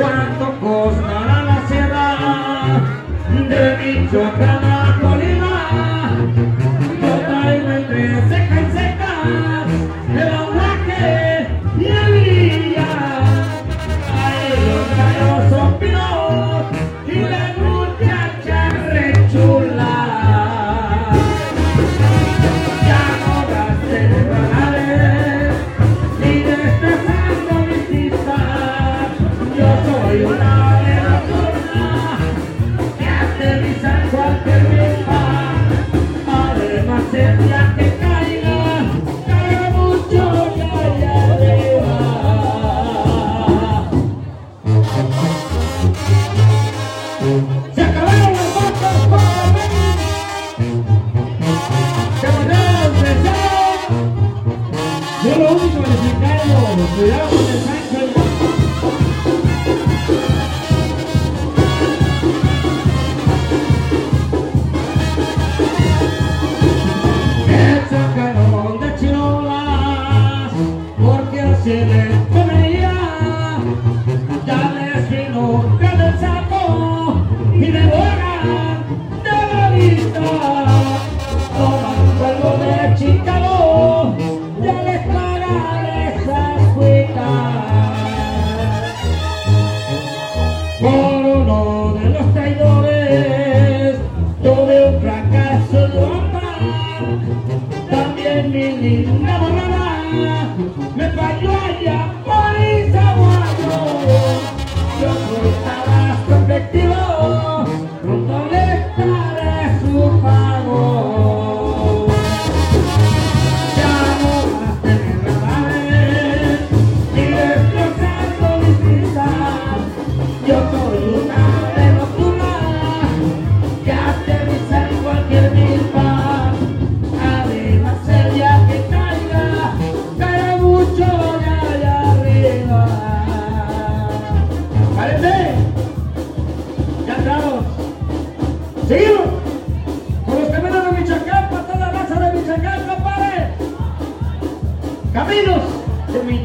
cuánto costará la seda de Michoacán. Yeah. you.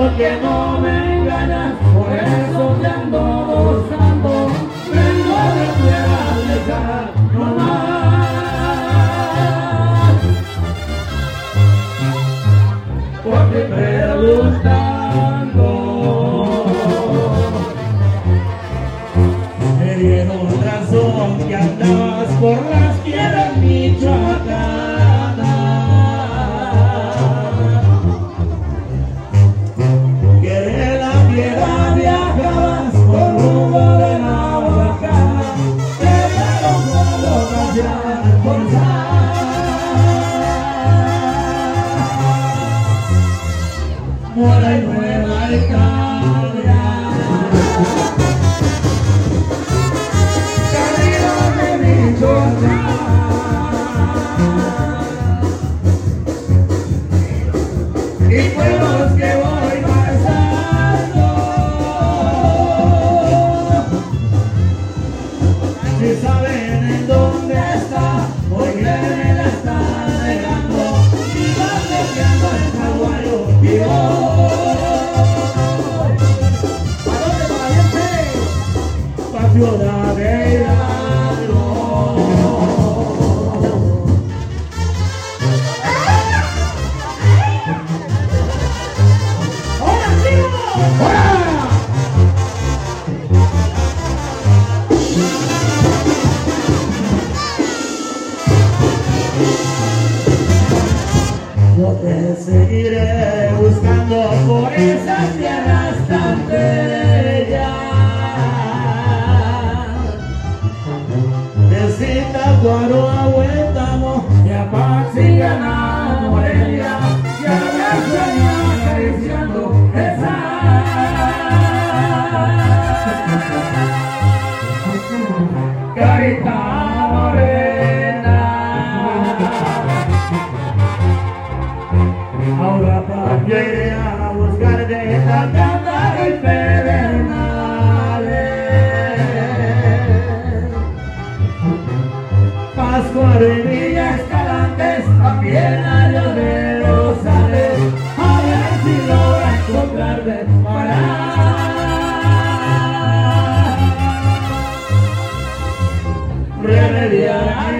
porque no me engañas, por eso te ando gozando, vengo de tierra lejana, no más. Porque preguntando, me dieron razón que andabas por la One time. Yo te seguiré buscando por esas tierras tan bellas. Tacuaro aguantamos, ya Patsy a Morelia, ya me sueño acariciando esa. Carita morena, Villa Villa Escalantes, también a Dios de Rosales, a ver si logra encontrar de parar. Remediar a